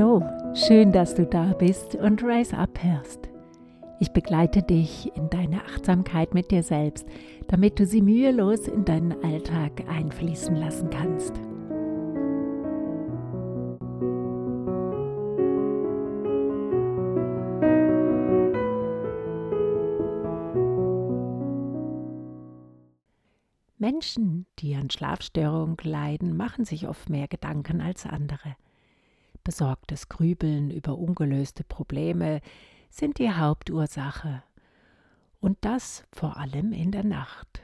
Hallo, schön, dass du da bist und Rise Up hörst. Ich begleite dich in deine Achtsamkeit mit dir selbst, damit du sie mühelos in deinen Alltag einfließen lassen kannst. Menschen, die an Schlafstörungen leiden, machen sich oft mehr Gedanken als andere. Besorgtes Grübeln über ungelöste Probleme sind die Hauptursache. Und das vor allem in der Nacht,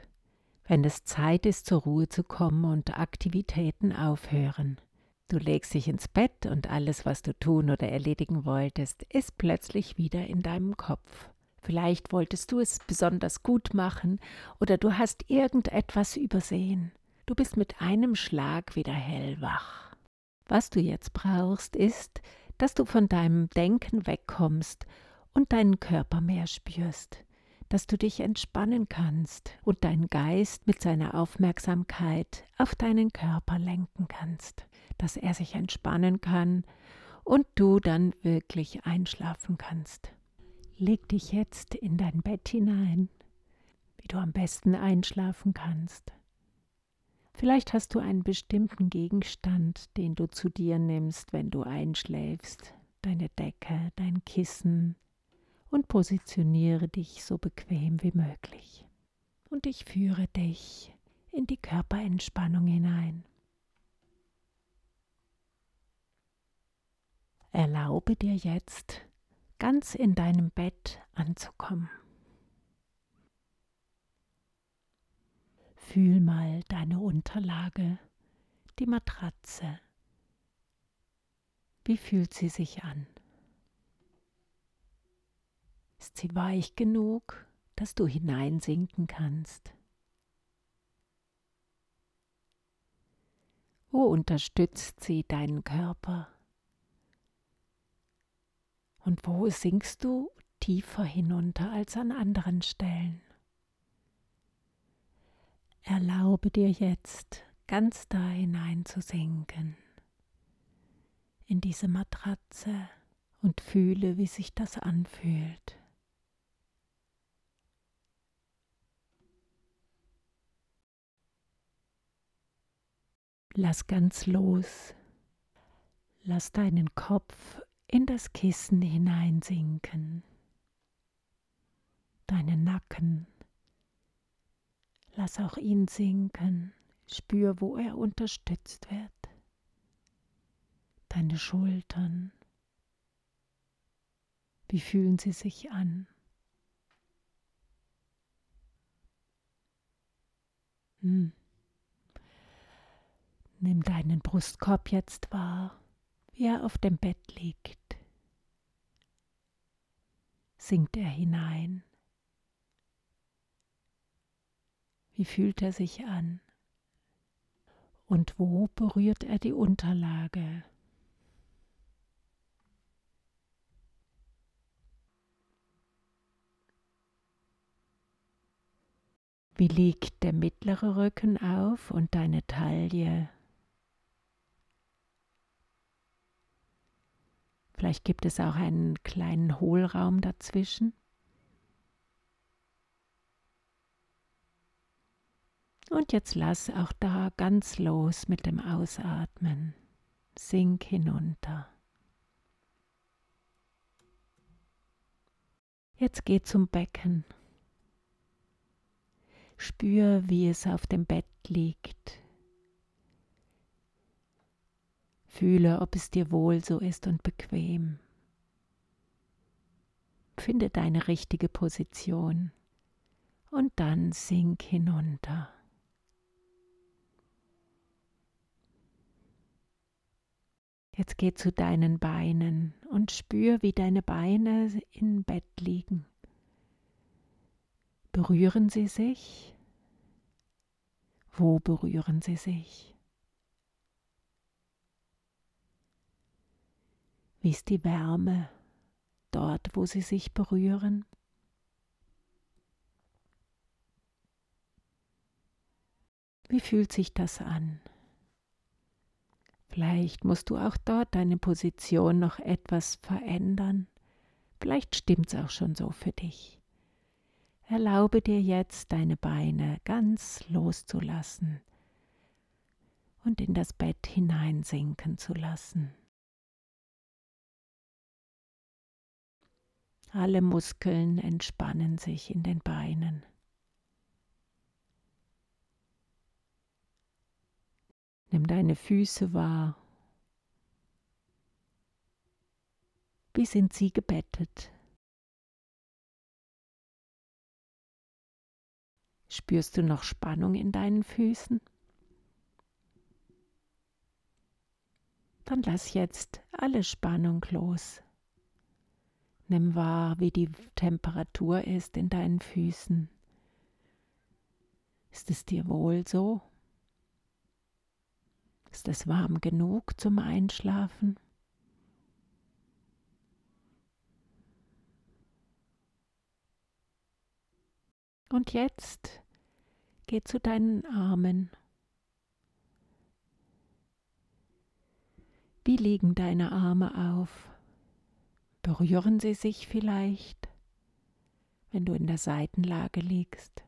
wenn es Zeit ist, zur Ruhe zu kommen und Aktivitäten aufhören. Du legst dich ins Bett und alles, was du tun oder erledigen wolltest, ist plötzlich wieder in deinem Kopf. Vielleicht wolltest du es besonders gut machen oder du hast irgendetwas übersehen. Du bist mit einem Schlag wieder hellwach. Was du jetzt brauchst, ist, dass du von deinem Denken wegkommst und deinen Körper mehr spürst, dass du dich entspannen kannst und deinen Geist mit seiner Aufmerksamkeit auf deinen Körper lenken kannst, dass er sich entspannen kann und du dann wirklich einschlafen kannst. Leg dich jetzt in dein Bett hinein, wie du am besten einschlafen kannst. Vielleicht hast du einen bestimmten Gegenstand, den du zu dir nimmst, wenn du einschläfst, deine Decke, dein Kissen, und positioniere dich so bequem wie möglich. Und ich führe dich in die Körperentspannung hinein. Erlaube dir jetzt, ganz in deinem Bett anzukommen. Fühl mal deine Unterlage, die Matratze. Wie fühlt sie sich an? Ist sie weich genug, dass du hineinsinken kannst? Wo unterstützt sie deinen Körper? Und wo sinkst du tiefer hinunter als an anderen Stellen? Erlaube dir jetzt ganz da hinein zu sinken in diese Matratze und fühle, wie sich das anfühlt. Lass ganz los. Lass deinen Kopf in das Kissen hineinsinken. Deinen Nacken. Lass auch ihn sinken. Spür, wo er unterstützt wird. Deine Schultern. Wie fühlen sie sich an? Hm. Nimm deinen Brustkorb jetzt wahr, wie er auf dem Bett liegt. Sinkt er hinein? Wie fühlt er sich an? Und wo berührt er die Unterlage? Wie liegt der mittlere Rücken auf und deine Taille? Vielleicht gibt es auch einen kleinen Hohlraum dazwischen. Und jetzt lass auch da ganz los mit dem Ausatmen. Sink hinunter. Jetzt geh zum Becken. Spür, wie es auf dem Bett liegt. Fühle, ob es dir wohl so ist und bequem. Finde deine richtige Position und dann sink hinunter. Jetzt geh zu deinen Beinen und spür, wie deine Beine im Bett liegen. Berühren sie sich? Wo berühren sie sich? Wie ist die Wärme dort, wo sie sich berühren? Wie fühlt sich das an? Vielleicht musst du auch dort deine Position noch etwas verändern. Vielleicht stimmt's auch schon so für dich. Erlaube dir jetzt, deine Beine ganz loszulassen und in das Bett hineinsinken zu lassen. Alle Muskeln entspannen sich in den Beinen. Nimm deine Füße wahr. Wie sind sie gebettet? Spürst du noch Spannung in deinen Füßen? Dann lass jetzt alle Spannung los. Nimm wahr, wie die Temperatur ist in deinen Füßen. Ist es dir wohl so? Ist es warm genug zum Einschlafen? Und jetzt geh zu deinen Armen. Wie liegen deine Arme auf? Berühren sie sich vielleicht, wenn du in der Seitenlage liegst?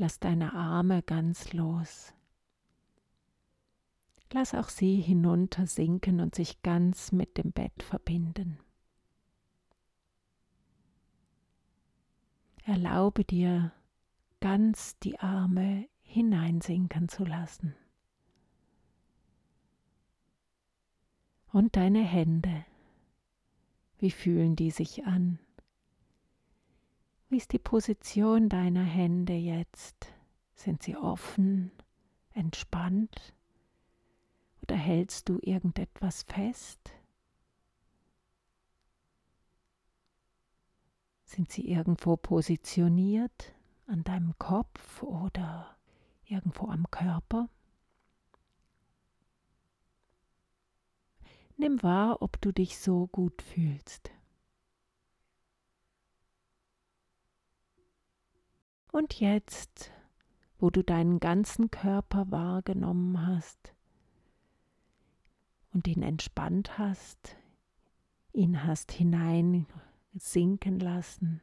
Lass deine Arme ganz los. Lass auch sie hinunter sinken und sich ganz mit dem Bett verbinden. Erlaube dir, ganz die Arme hineinsinken zu lassen. Und deine Hände, wie fühlen die sich an? Wie ist die Position deiner Hände jetzt? Sind sie offen, entspannt? Oder hältst du irgendetwas fest? Sind sie irgendwo positioniert an deinem Kopf oder irgendwo am Körper? Nimm wahr, ob du dich so gut fühlst. Und jetzt, wo du deinen ganzen Körper wahrgenommen hast und ihn entspannt hast, ihn hast hinein sinken lassen,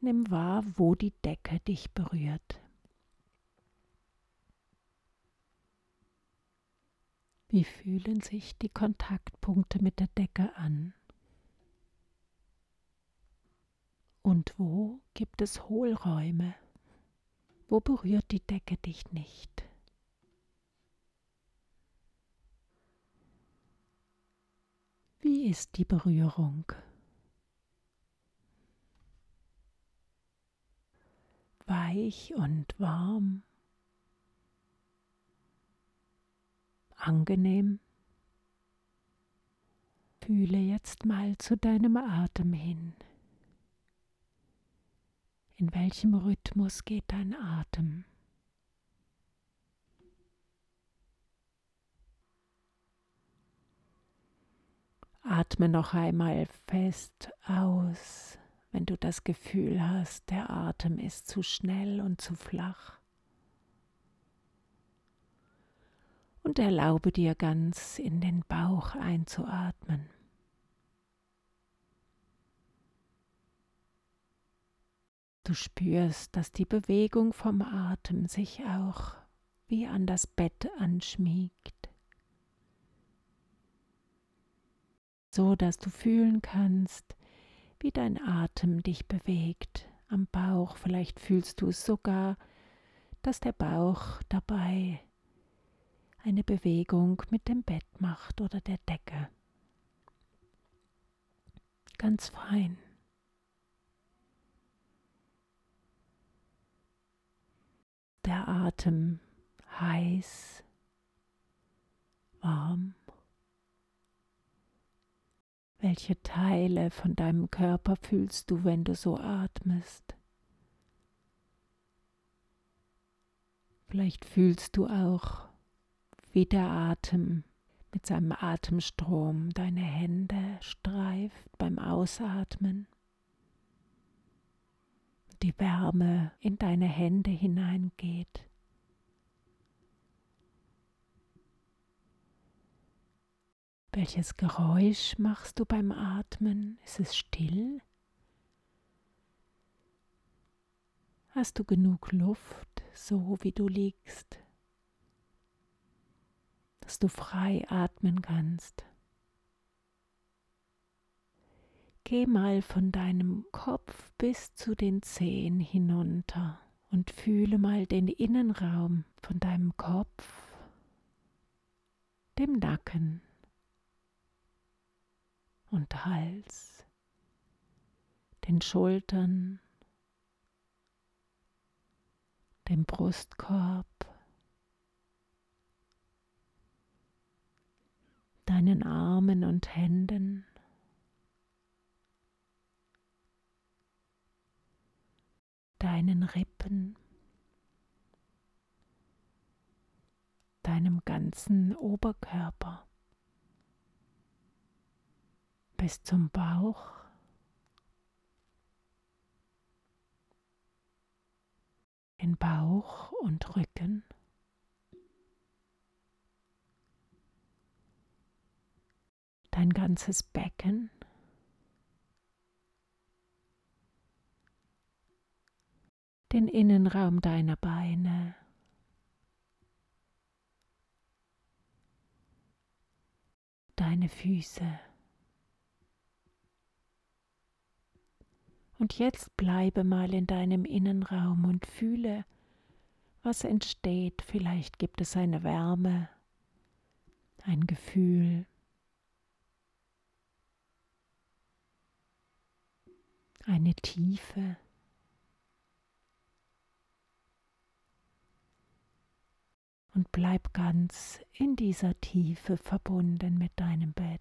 nimm wahr, wo die Decke dich berührt. Wie fühlen sich die Kontaktpunkte mit der Decke an? Und wo gibt es Hohlräume? Wo berührt die Decke dich nicht? Wie ist die Berührung? Weich und warm? Angenehm? Fühle jetzt mal zu deinem Atem hin. In welchem Rhythmus geht dein Atem? Atme noch einmal fest aus, wenn du das Gefühl hast, der Atem ist zu schnell und zu flach. Und erlaube dir ganz in den Bauch einzuatmen. Du spürst, dass die Bewegung vom Atem sich auch wie an das Bett anschmiegt, so dass du fühlen kannst, wie dein Atem dich bewegt am Bauch. Vielleicht fühlst du es sogar, dass der Bauch dabei eine Bewegung mit dem Bett macht oder der Decke. Ganz fein. Der Atem heiß, warm? Welche Teile von deinem Körper fühlst du, wenn du so atmest? Vielleicht fühlst du auch, wie der Atem mit seinem Atemstrom deine Hände streift beim Ausatmen die Wärme in deine Hände hineingeht. Welches Geräusch machst du beim Atmen? Ist es still? Hast du genug Luft, so wie du liegst, dass du frei atmen kannst? Geh mal von deinem Kopf bis zu den Zehen hinunter und fühle mal den Innenraum von deinem Kopf, dem Nacken und Hals, den Schultern, dem Brustkorb, deinen Armen und Händen. Deinen Rippen, deinem ganzen Oberkörper bis zum Bauch. Den Bauch und Rücken. Dein ganzes Becken. Den Innenraum deiner Beine. Deine Füße. Und jetzt bleibe mal in deinem Innenraum und fühle, was entsteht. Vielleicht gibt es eine Wärme, ein Gefühl, eine Tiefe. Und bleib ganz in dieser Tiefe verbunden mit deinem Bett.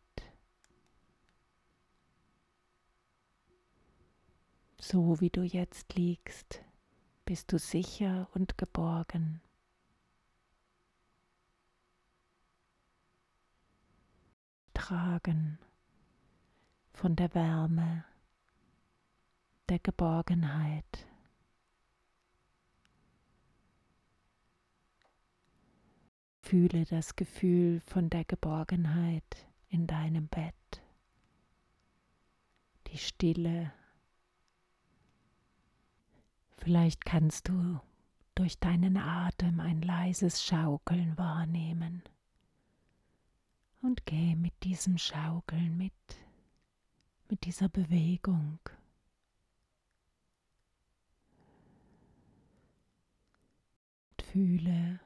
So wie du jetzt liegst, bist du sicher und geborgen. Tragen von der Wärme, der Geborgenheit. Fühle das Gefühl von der Geborgenheit in deinem Bett, die Stille. Vielleicht kannst du durch deinen Atem ein leises Schaukeln wahrnehmen und geh mit diesem Schaukeln mit, mit dieser Bewegung. Und fühle,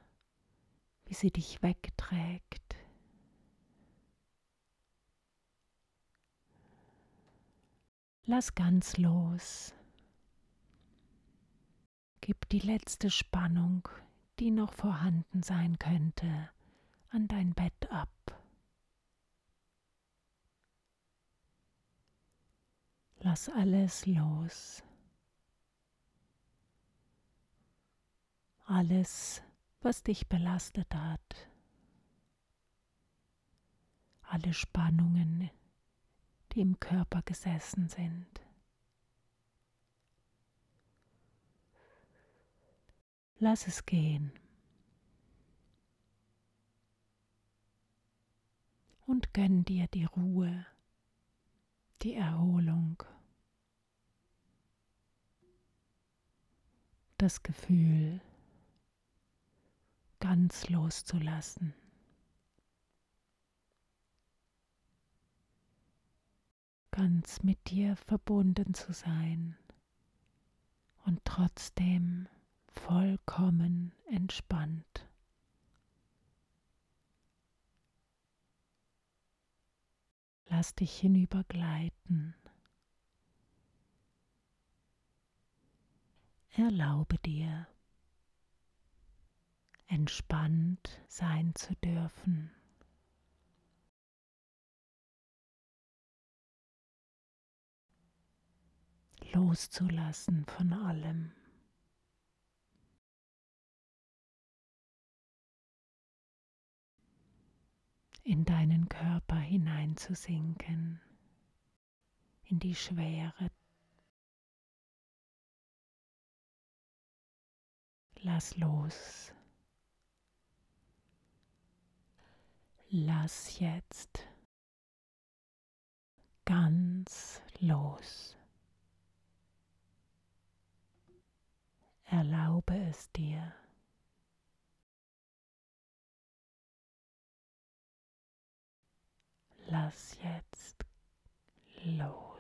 wie sie dich wegträgt. Lass ganz los. Gib die letzte Spannung, die noch vorhanden sein könnte, an dein Bett ab. Lass alles los. Alles was dich belastet hat. Alle Spannungen, die im Körper gesessen sind. Lass es gehen. Und gönn dir die Ruhe, die Erholung, das Gefühl, ganz loszulassen. Ganz mit dir verbunden zu sein und trotzdem vollkommen entspannt. Lass dich hinübergleiten. Erlaube dir, entspannt sein zu dürfen. Loszulassen von allem. in deinen Körper hineinzusinken, in die Schwere. Lass los. Lass jetzt ganz los. Erlaube es dir. Lass jetzt los.